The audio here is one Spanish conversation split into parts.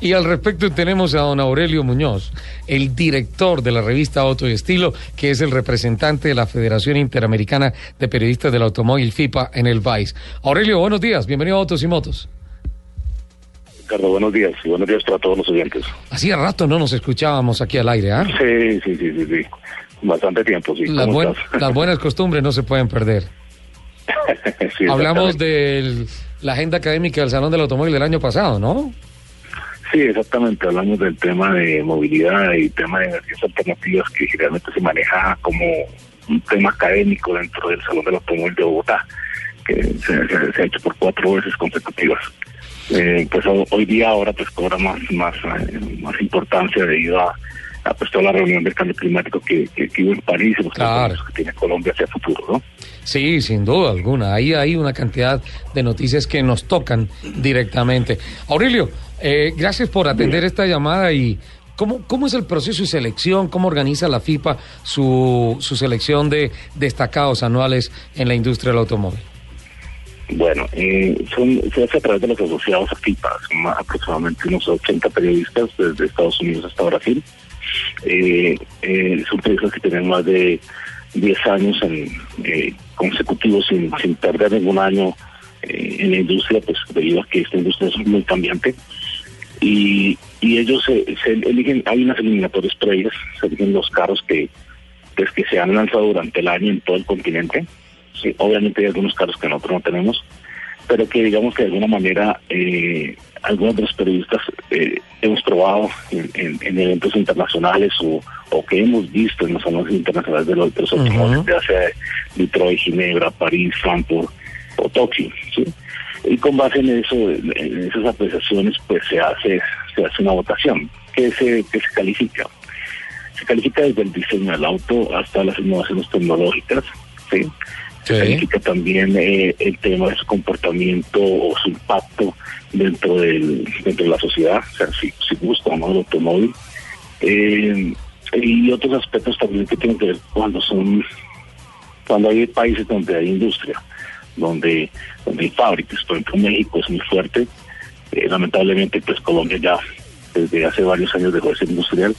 Y al respecto tenemos a don Aurelio Muñoz, el director de la revista Auto y Estilo, que es el representante de la Federación Interamericana de Periodistas del Automóvil FIPA en el país. Aurelio, buenos días, bienvenido a Autos y Motos. Ricardo, buenos días y buenos días para todos los oyentes. Hacía rato no nos escuchábamos aquí al aire, ¿ah? Sí, sí, sí, sí, sí. Bastante tiempo, sí. Las, buenas costumbres no se pueden perder. Sí, Hablamos de la agenda académica del Salón del Automóvil del año pasado, ¿no? Sí, exactamente. Hablamos del tema de movilidad y tema de energías alternativas que generalmente se maneja como un tema académico dentro del Salón del Automóvil de Bogotá, que se, ha hecho por cuatro veces consecutivas. Eh, pues ho- hoy día ahora pues cobra más más eh, más importancia debido a, pues toda la reunión del cambio climático que, que, que hubo en París y los Claro. que tiene Colombia hacia el futuro, ¿no? Sí, sin duda alguna. Ahí hay una cantidad de noticias que nos tocan directamente. Aurelio, eh, gracias por atender esta llamada y ¿cómo, cómo es el proceso de selección? ¿Cómo organiza la FIPA su, su selección de destacados anuales en la industria del automóvil? Bueno, eh, son, se hace a través de los asociados a FIPA, son aproximadamente unos 80 periodistas desde Estados Unidos hasta Brasil. Eh, eh, son periodistas que tienen más de 10 años eh, consecutivos sin, sin perder ningún año eh, en la industria, pues debido a que esta industria es muy cambiante. Y, y ellos se, eligen, hay unas eliminatorias previas, se eligen los carros que, que se han lanzado durante el año en todo el continente. Obviamente hay algunos carros que nosotros no tenemos, pero que digamos que de alguna manera eh, algunos de los periodistas eh, probado en, en- en eventos internacionales o, o que hemos visto en los salones internacionales de los, de los automóviles, ya sea Detroit, Ginebra, París, Frankfurt o Tokio. ¿sí? Y con base en eso, en en esas apreciaciones, pues se hace se hace una votación que se que se califica. Se califica desde el diseño del auto hasta las innovaciones tecnológicas, ¿sí? También eh, el tema de su comportamiento o su impacto dentro del dentro de la sociedad, o sea, si, si gusta o no el automóvil. Eh, y otros aspectos también que tienen que ver cuando son cuando hay países donde hay industria, donde, donde hay fábricas, por ejemplo México es muy fuerte, eh, lamentablemente pues Colombia ya desde hace varios años dejó de ser industrial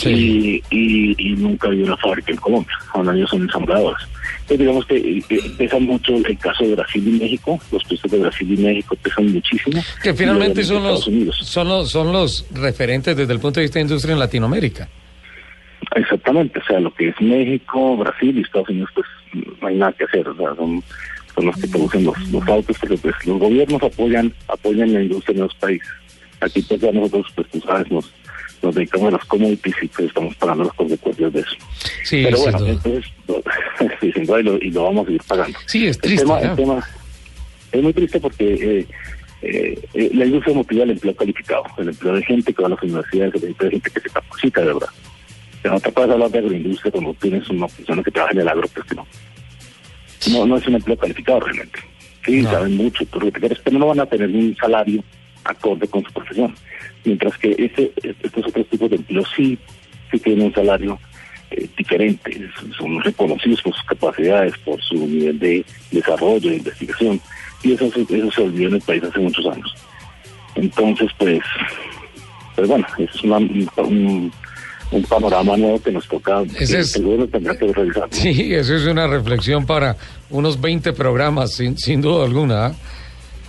Sí. y, y, y nunca había una fábrica en Colombia, ahora ellos son ensambladores. Entonces digamos que eh, eh, pesa mucho el caso de Brasil y México, los países de Brasil y México pesan muchísimo. Que finalmente son los, son, los, son los referentes desde el punto de vista de industria en Latinoamérica. Exactamente, o sea, lo que es México, Brasil y Estados Unidos, pues no hay nada que hacer, o sea, son, son los que producen los, los autos, porque pues los gobiernos apoyan apoyan la industria en los países. Aquí pues ya nosotros, pues tú sabes, nos, nos dedicamos a las commodities y pues estamos pagando las consecuencias de eso. Sí, Pero bueno, entonces, sí, sin duda, y lo, y lo vamos a seguir pagando. Sí, es El triste. tema, ¿no? el tema es muy triste porque eh, eh, eh, la industria motiva el empleo calificado, el empleo de gente que va a las universidades, el empleo de gente que se capacita de verdad. Pero otra cosa es hablar de agroindustria cuando tienes una persona que trabaja en el agro, pues que no. No, no es un empleo calificado realmente. Sí, No. saben mucho, quieras, pero no van a tener un salario acorde con su profesión. Mientras que este, estos otros tipos de empleos sí, sí tienen un salario eh, diferente, son reconocidos por sus capacidades, por su nivel de desarrollo, de investigación, y eso, eso se olvidó en el país hace muchos años. Entonces, pues, pues bueno, eso es una- un, un panorama nuevo que nos toca, Ese que es-. Sí, eso es una reflexión para unos 20 programas, sin, sin duda alguna.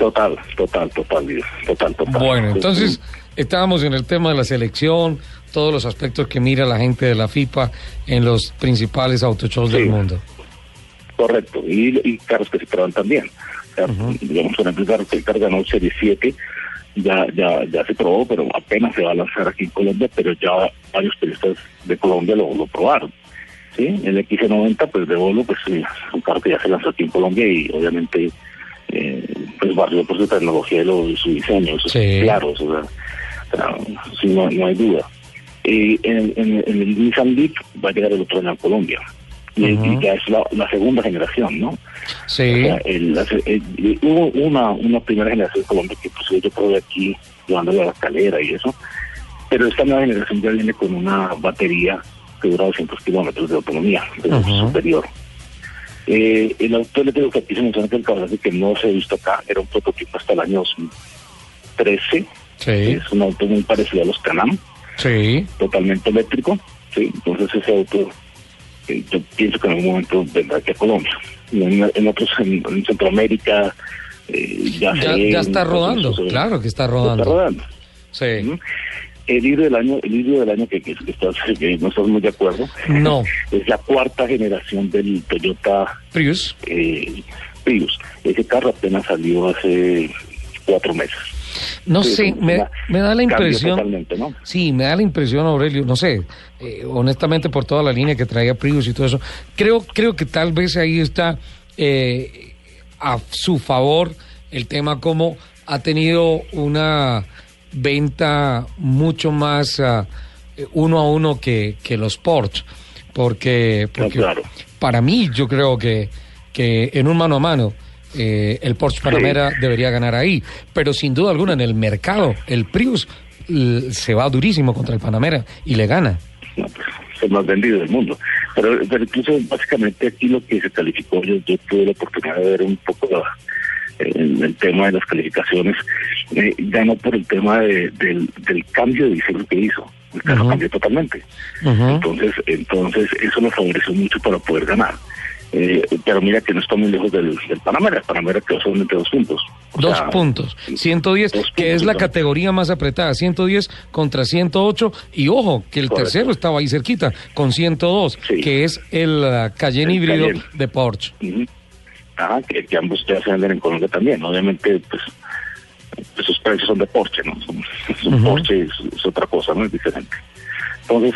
Total, total, total, total, total. Bueno, entonces estábamos en el tema de la selección, todos los aspectos que mira la gente de la FIPA en los principales autoshows Sí. del mundo. Correcto, y, y carros que se prueban también. O sea, Digamos, por ejemplo, el carro que el carro ganó Serie 7 ya, ya, ya se probó, pero apenas se va a lanzar aquí en Colombia, pero ya varios periodistas de Colombia lo, lo probaron. ¿sí? El XC90, pues de Volvo, pues sí, es un carro que ya se lanzó aquí en Colombia y obviamente eh, pues barrió por su tecnología y lo- su diseño, eso Sí. es claro. O sea, sí, no, no hay duda. Eh, en, en- en el Nissan Leaf va a llegar el otro año a Colombia. Y, y ya es la, la segunda generación, ¿no? Sí. O sea, el- la se- el- y hubo una, una primera generación de Colombia que pues, yo probé aquí llevándole a la calera y eso, pero esta nueva generación ya viene con una batería que dura 200 kilómetros de autonomía, superior. Eh, el auto eléctrico que aquí se menciona que el caballo que no se ha visto acá era un prototipo hasta el año 2013, Sí. es un auto muy parecido a los Canam, Sí. totalmente eléctrico, ¿sí? entonces ese auto eh, yo pienso que en algún momento vendrá aquí a Colombia. En, en otros, en, en Centroamérica, eh, ya, Ya, ya está rodando, claro que está Está rodando. rodando. Sí. ¿Mm? El híbrido del año, el híbrido del año que, que, que estás, que no estás muy de acuerdo, No. es la cuarta generación del Toyota Prius. eh, Prius. Ese carro apenas salió hace cuatro meses. No Sí, sé, me, me da la impresión. Totalmente, ¿no? Sí, me da la impresión, Aurelio, no sé, eh, honestamente por toda la línea que traía Prius y todo eso, creo, creo que tal vez ahí está eh, a su favor el tema como ha tenido una venta mucho más eh, uno a uno que, que los Porsche, porque, porque claro. para mí yo creo que, que en un mano a mano eh, el Porsche Panamera debería ganar ahí, pero sin duda alguna en el mercado el Prius se va durísimo contra el Panamera y le gana. no, pues, es el más vendido del mundo. Pero, pero incluso básicamente aquí lo que se calificó, yo, yo tuve la oportunidad de ver un poco la- el, el tema de las calificaciones, eh, ya no por el tema de- del, del cambio de diseño que hizo, el carro cambió totalmente. Entonces, entonces eso lo favoreció mucho para poder ganar. Eh, pero mira que no está muy lejos del, del Panamera, el Panamera quedó solamente dos puntos. O Dos sea, puntos, 110, dos que es la ¿no? categoría más apretada, 110 contra 108, y ojo, que el Correcto. tercero estaba ahí cerquita, con 102, Sí. que es el Cayenne El híbrido Cayenne. de Porsche. Ajá, que, que ambos ya se venden en Colombia también. Obviamente, pues, esos precios son de Porsche, ¿no? Son. Porsche es, es otra cosa, ¿no? Es diferente. Entonces,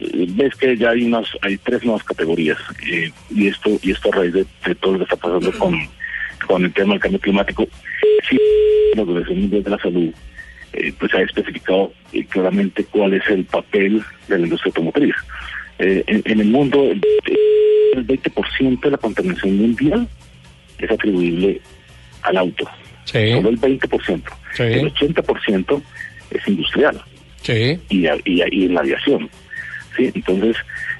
eh, ves que ya hay unas, hay tres nuevas categorías, eh, y esto, y esto a raíz de, de todo lo que está pasando con, con el tema del cambio climático. Sí, la Organización Mundial de la Salud, eh, pues ha especificado eh, claramente cuál es el papel de la industria automotriz. En, en el mundo, el, el 20% de la contaminación mundial es atribuible al auto. Sí, Solo el 20%. Sí. El 80% es industrial sí, y, y, en la aviación. ¿sí? Entonces,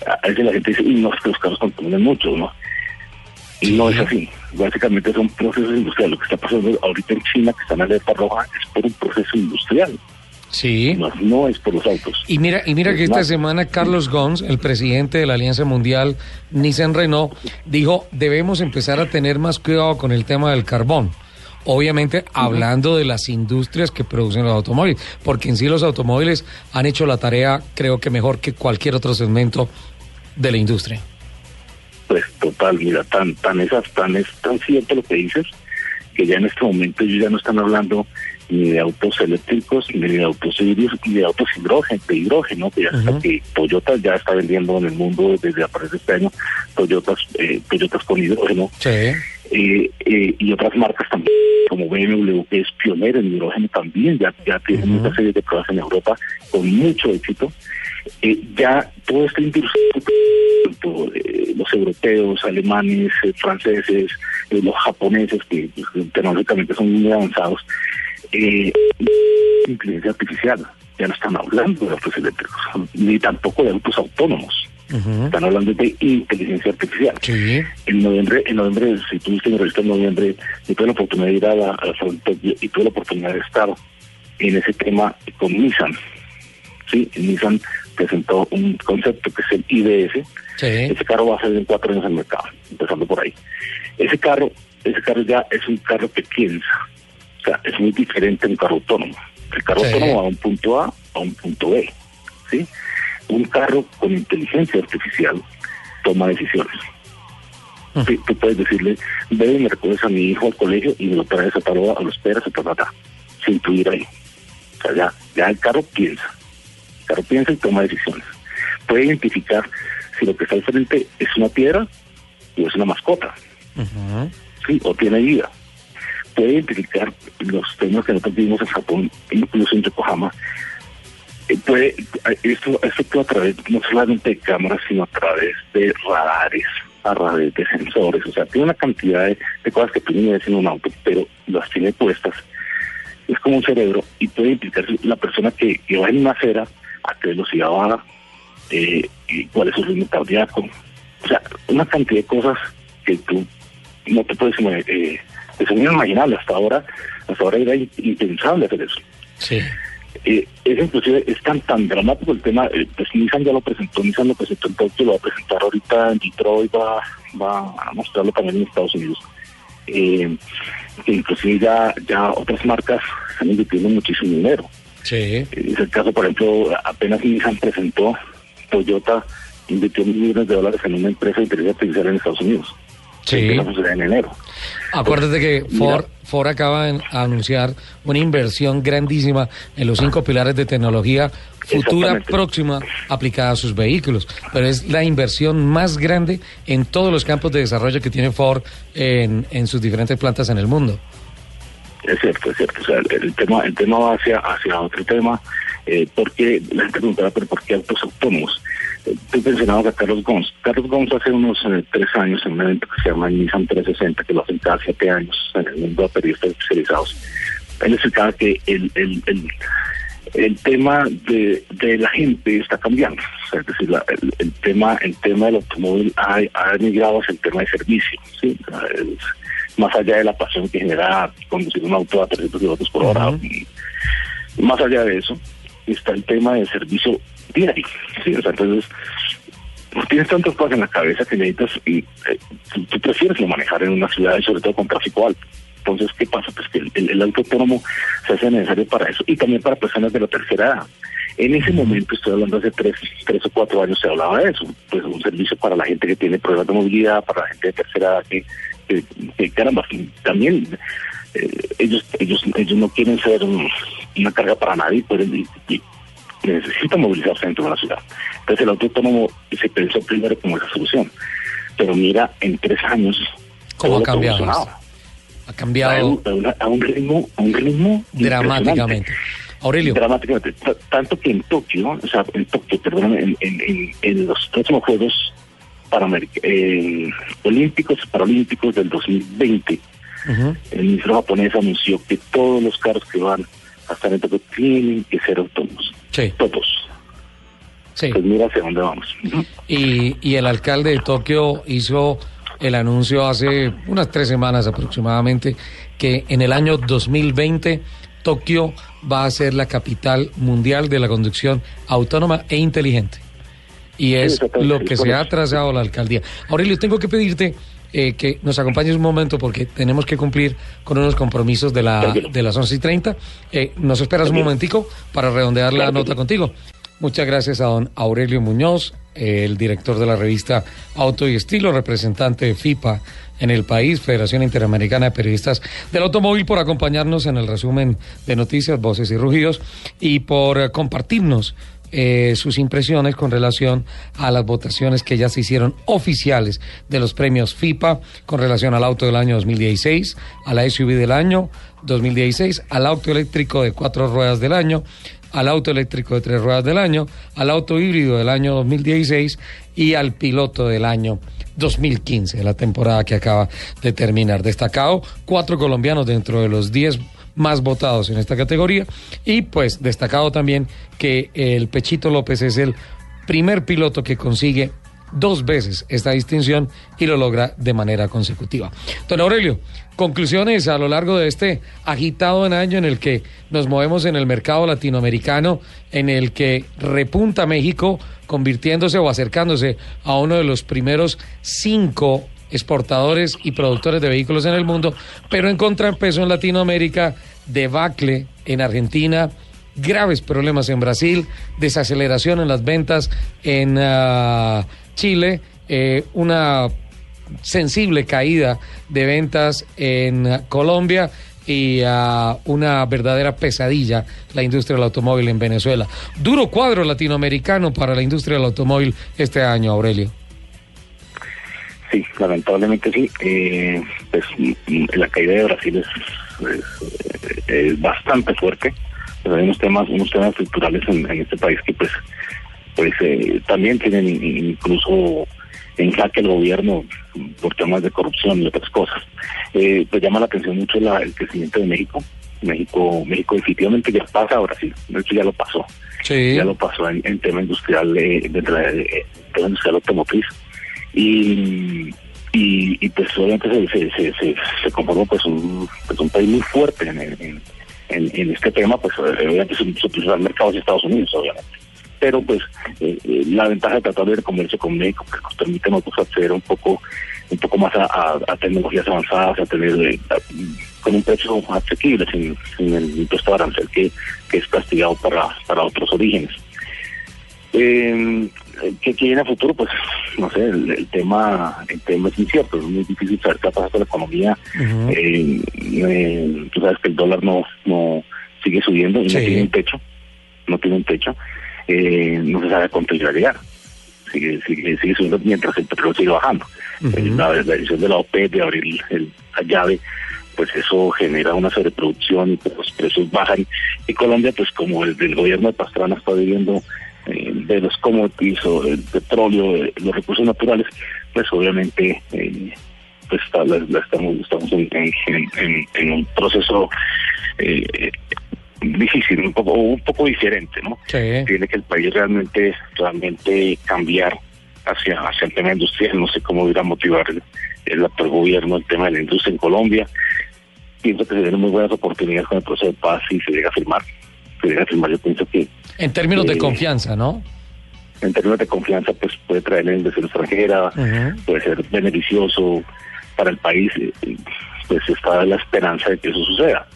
a veces la gente dice, "Y no, es que los carros contaminan mucho, ¿no? Y no es así. Básicamente son procesos industriales. Lo que está pasando ahorita en China, que está en alerta roja, es por un proceso industrial. Sí. No, no es por los autos. Y mira, y mira que esta semana Carlos Gons, el presidente de la Alianza Mundial Nissan Renault, dijo debemos empezar a tener más cuidado con el tema del carbón. Obviamente hablando de las industrias que producen los automóviles, porque en sí los automóviles han hecho la tarea creo que mejor que cualquier otro segmento de la industria. Pues total, mira, tan, tan es, tan es tan cierto lo que dices, que ya en este momento ellos ya no están hablando ni de autos eléctricos, ni de autos híbridos, ni de autos hidrógeno, de hidrógeno, que ya está Ujú. que Toyota ya está vendiendo en el mundo desde a partir de este año Toyotas, eh, Toyotas con hidrógeno, Sí. eh, eh, y otras marcas también, como BMW, que es pionera en hidrógeno también, ya, ya tienen Ujú. una serie de pruebas en Europa con mucho éxito. Eh, ya toda esta industria, eh, los europeos, alemanes, eh, franceses, los japoneses, que pues, tecnológicamente son muy avanzados, eh, inteligencia artificial, ya no están hablando de autos eléctricos, ni tampoco de autos autónomos, están hablando de inteligencia artificial Sí. en noviembre, en noviembre, si tuviste mi revista en noviembre, yo tuve la oportunidad de ir a la, a la y tuve la oportunidad de estar en ese tema con Nissan. Sí, Nissan presentó un concepto que es el IDS. Sí. Ese carro va a salir en cuatro años el mercado, empezando por ahí. Ese carro, ese carro ya es un carro que piensa. Sea, es muy diferente de un carro autónomo. El carro Sí. autónomo va a un punto A a un punto B. ¿sí? Un carro con inteligencia artificial toma decisiones. Mm. Sí, tú puedes decirle, ve y me recoges a mi hijo al colegio y me lo traes a tal hora, a lo esperas, a hora, sin tu ir ahí. O sea, ya, ya el carro piensa. El carro piensa y toma decisiones. Puede identificar si lo que está al frente es una piedra o es una mascota. ¿sí? o tiene vida. Puede identificar los temas que nosotros vimos en Japón, incluso en Yokohama, eh, puede, esto, esto a través no solamente de cámaras, sino a través de radares, a través de sensores, o sea, tiene una cantidad de, cosas que tú ni ves en un auto, pero las tiene puestas. Es como un cerebro y puede implicar la persona que, va en una acera, a qué velocidad va, eh, y cuál es su ritmo cardíaco. O sea, una cantidad de cosas que tú no te puedes eh, es inimaginable hasta ahora, hasta ahora era impensable hacer eso. Sí. Eh, es inclusive, es tan tan dramático el tema, eh, pues Nissan ya lo presentó, Nissan lo presentó en Tokio, lo va a presentar ahorita en Detroit, va, va a mostrarlo también en Estados Unidos. Eh, que inclusive ya, ya otras marcas están invirtiendo muchísimo dinero. Sí. Es el caso, por ejemplo, apenas Nissan presentó, Toyota invirtió millones de dólares en una empresa de inteligencia artificial en Estados Unidos. Sí. en enero. Acuérdate que Ford, Ford acaba de anunciar una inversión grandísima en los cinco pilares de tecnología futura próxima aplicada a sus vehículos, pero es la inversión más grande en todos los campos de desarrollo que tiene Ford en, en sus diferentes plantas en el mundo. Es cierto, es cierto. O sea, el, tema, el tema va hacia, hacia otro tema, eh, porque la gente preguntaba, pero ¿por qué autos autónomos? Estoy mencionando a Carlos Gons. Carlos Gons hace unos eh, tres años en un evento que se llama Nissan 360, que lo hacen cada siete años en el mundo de periodistas especializados. Él explicaba que el, el, el, el tema de, de, la gente está cambiando. O sea, es decir, el, tema el tema del automóvil ha, ha migrado hacia el tema de servicio. ¿sí? más allá de la pasión que genera conducir un auto a 300 kilómetros por hora. Más allá de eso, está el tema del servicio diario. ¿sí? O sea, entonces, tienes tantas cosas en la cabeza que necesitas, y eh, tú, prefieres lo manejar en una ciudad y sobre todo con tráfico alto. Entonces, ¿qué pasa? Pues que el, el, auto autónomo se hace necesario para eso y también para personas de la tercera edad. En ese momento, estoy hablando hace tres, tres o cuatro años, se hablaba de eso, pues un servicio para la gente que tiene problemas de movilidad, para la gente de tercera edad que, que, caramba, también eh, ellos ellos ellos no quieren ser una carga para nadie, pueden, y, necesita movilizarse dentro de la ciudad. Entonces el auto autónomo se pensó primero como esa solución. Pero mira, en tres años... ¿Cómo ha cambiado? Ha cambiado... A un, ritmo, a un ritmo dramáticamente. Aurelio. Dramáticamente. tanto que en Tokio, o sea, en Tokio, perdón, en, en, en, los próximos Juegos eh, Olímpicos y Paralímpicos del 2020, el ministro japonés anunció que todos los carros que van hasta el que tienen que ser autónomos. Sí. Todos. Sí. Pues mira hacia dónde vamos. Y, y el alcalde de Tokio hizo el anuncio hace unas tres semanas aproximadamente que en el año 2020 Tokio va a ser la capital mundial de la conducción autónoma e inteligente. Y es lo que se ha trazado la alcaldía. Aurelio, tengo que pedirte eh, que nos acompañes un momento porque tenemos que cumplir con unos compromisos de, la, de las 11 y 30. Eh, nos esperas un momentico para redondear la nota contigo. Muchas gracias a don Aurelio Muñoz, el director de la revista Auto y Estilo, representante de FIPA en el país, Federación Interamericana de Periodistas del Automóvil, por acompañarnos en el resumen de noticias, voces y rugidos y por eh, compartirnos eh, sus impresiones con relación a las votaciones que ya se hicieron oficiales de los premios FIPA con relación al auto del año 2016, a la SUV del año 2016, al auto eléctrico de cuatro ruedas del año, al auto eléctrico de tres ruedas del año, al auto híbrido del año 2016 y al piloto del año 2015, la temporada que acaba de terminar. Destacado cuatro colombianos dentro de los diez más votados en esta categoría. Y pues destacado también que el Pechito López es el primer piloto que consigue dos veces esta distinción y lo logra de manera consecutiva. Don Aurelio, conclusiones a lo largo de este agitado año en el que nos movemos en el mercado latinoamericano, en el que repunta México convirtiéndose o acercándose a uno de los primeros cinco exportadores y productores de vehículos en el mundo, pero en contrapeso en Latinoamérica, debacle en Argentina, graves problemas en Brasil, desaceleración en las ventas en ah, Chile, eh, una sensible caída de ventas en Colombia y ah, una verdadera pesadilla la industria del automóvil en Venezuela. Duro cuadro latinoamericano para la industria del automóvil este año, Aurelio. Sí, lamentablemente sí. Eh, pues la caída de Brasil es, bastante fuerte, pues hay unos temas, unos temas estructurales en, este país que pues, pues eh, también tienen incluso en jaque el gobierno por temas de corrupción y otras cosas. Eh, pues llama la atención mucho el crecimiento de México. México, México definitivamente ya pasa a Brasil, de hecho ya lo pasó. Ya lo pasó en, tema industrial, eh, de, tema industrial automotriz. Y, y, pues obviamente se, se, se, conformó pues un, pues un país muy fuerte en, en, en, este tema, pues obviamente su, su principal mercado es Estados Unidos, obviamente pero pues eh, eh, la ventaja de tratar de comercio con México que nos permite nosotros acceder un poco un poco más a, tecnologías avanzadas, a tener eh, con un precio asequible, sin, sin el impuesto arancel que, que es castigado para, para otros orígenes. ¿Qué, viene a futuro? Pues no sé, el, tema el tema es incierto, es muy difícil saber qué pasa con la economía. tú sabes que el dólar no no sigue subiendo y no tiene un techo, no tiene un techo eh, no se sabe cuánto iba a llegar. Sigue, sigue, sigue subiendo mientras el petróleo sigue bajando. Eh, la, decisión de la OPEP de abrir la llave, pues eso genera una sobreproducción y pues los precios bajan. Y Colombia, pues como el del gobierno de Pastrana está viviendo eh, de los commodities o el petróleo, los recursos naturales, pues obviamente pues estamos, estamos en, en, en, un proceso eh, difícil, un poco, un poco diferente, ¿no? Tiene que el país realmente, realmente cambiar hacia, hacia el tema industrial. No sé cómo irá a motivar el, actual gobierno el tema de la industria en Colombia. Pienso que se tienen muy buenas oportunidades con el proceso de paz y se llega a firmar. Se llega a firmar, yo pienso que. En términos de confianza, ¿no? En términos de confianza, pues puede traer la inversión extranjera, puede ser beneficioso para el país. Eh, pues está la esperanza de que eso suceda.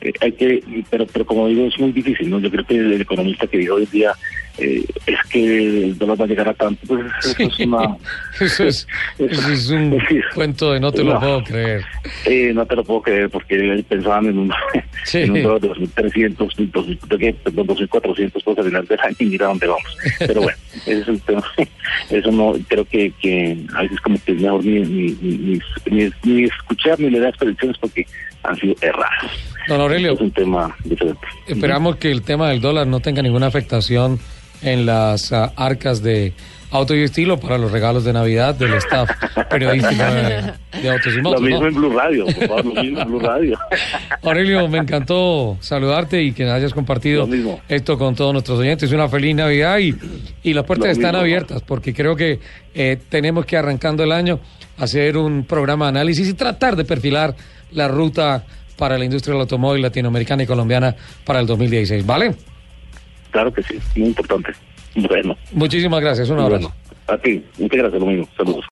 Eh, hay que, pero, pero como digo, es muy difícil, ¿no? Yo creo que el economista que dijo hoy día eh, es que el dólar va a llegar a tanto, pues eso es una... eso, es, eso es un cuento de no te lo puedo creer. Eh, no te lo puedo creer porque pensaban en un, en un dólar de 2.300, 2.400 pues al final del año y mira dónde vamos. Pero bueno, ese es el tema. Eso no, creo que, que a veces como que es mejor ni, ni, ni, ni, ni escuchar ni le das predicciones porque han sido erradas. Don Aurelio, es un tema diferente. Esperamos que el tema del dólar no tenga ninguna afectación en las ah, arcas de auto y estilo para los regalos de Navidad del staff periodístico de, Autos y Motos. Lo mismo en Blue Radio, por favor, lo mismo en Blue Radio. Aurelio, me encantó saludarte y que hayas compartido esto con todos nuestros oyentes. Una feliz Navidad y, y las puertas están abiertas porque creo que eh, tenemos que arrancando el año hacer un programa de análisis y tratar de perfilar la ruta para la industria del automóvil latinoamericana y colombiana para el 2016, ¿vale? Claro que sí, muy importante. Bueno. Muchísimas gracias, un abrazo. a ti, muchas gracias, lo mismo. Saludos.